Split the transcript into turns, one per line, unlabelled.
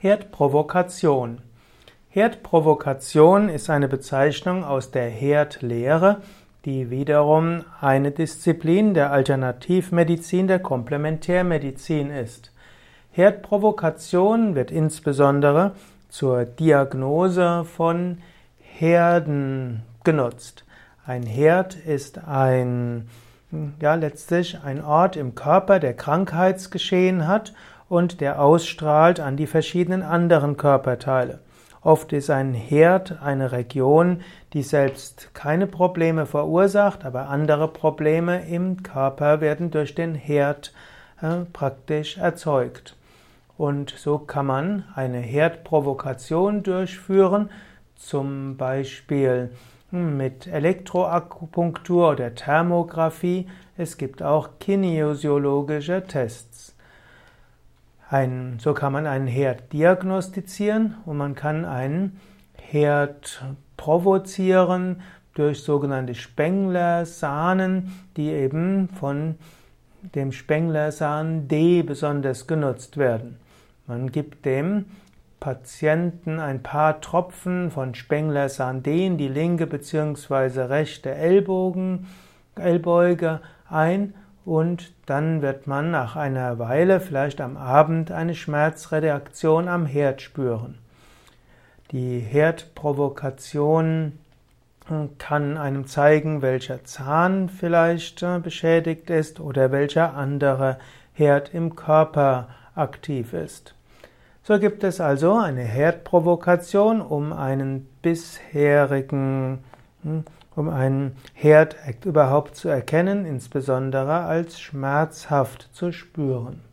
Herdprovokation. Herdprovokation ist eine Bezeichnung aus der Herdlehre, die wiederum eine Disziplin der Alternativmedizin, der Komplementärmedizin ist. Herdprovokation wird insbesondere zur Diagnose von Herden genutzt. Ein Herd ist ein, ja, letztlich ein Ort im Körper, der Krankheitsgeschehen hat und der ausstrahlt an die verschiedenen anderen Körperteile. Oft ist ein Herd eine Region, die selbst keine Probleme verursacht, aber andere Probleme im Körper werden durch den Herd äh, praktisch erzeugt. Und so kann man eine Herdprovokation durchführen, zum Beispiel hm, mit Elektroakupunktur oder Thermographie. Es gibt auch kinesiologische Tests. Ein, so kann man einen Herd diagnostizieren und man kann einen Herd provozieren durch sogenannte Spengler-Sahnen, die eben von dem Spengler-Sahn D besonders genutzt werden. Man gibt dem Patienten ein paar Tropfen von Spengler-Sahn D in die linke bzw. rechte Ellbogen, Ellbeuge ein und dann wird man nach einer Weile, vielleicht am Abend, eine Schmerzreaktion am Herd spüren. Die Herdprovokation kann einem zeigen, welcher Zahn vielleicht äh, beschädigt ist oder welcher andere Herd im Körper aktiv ist. So gibt es also eine Herdprovokation, um einen bisherigen hm, um einen Herd überhaupt zu erkennen, insbesondere als schmerzhaft zu spüren.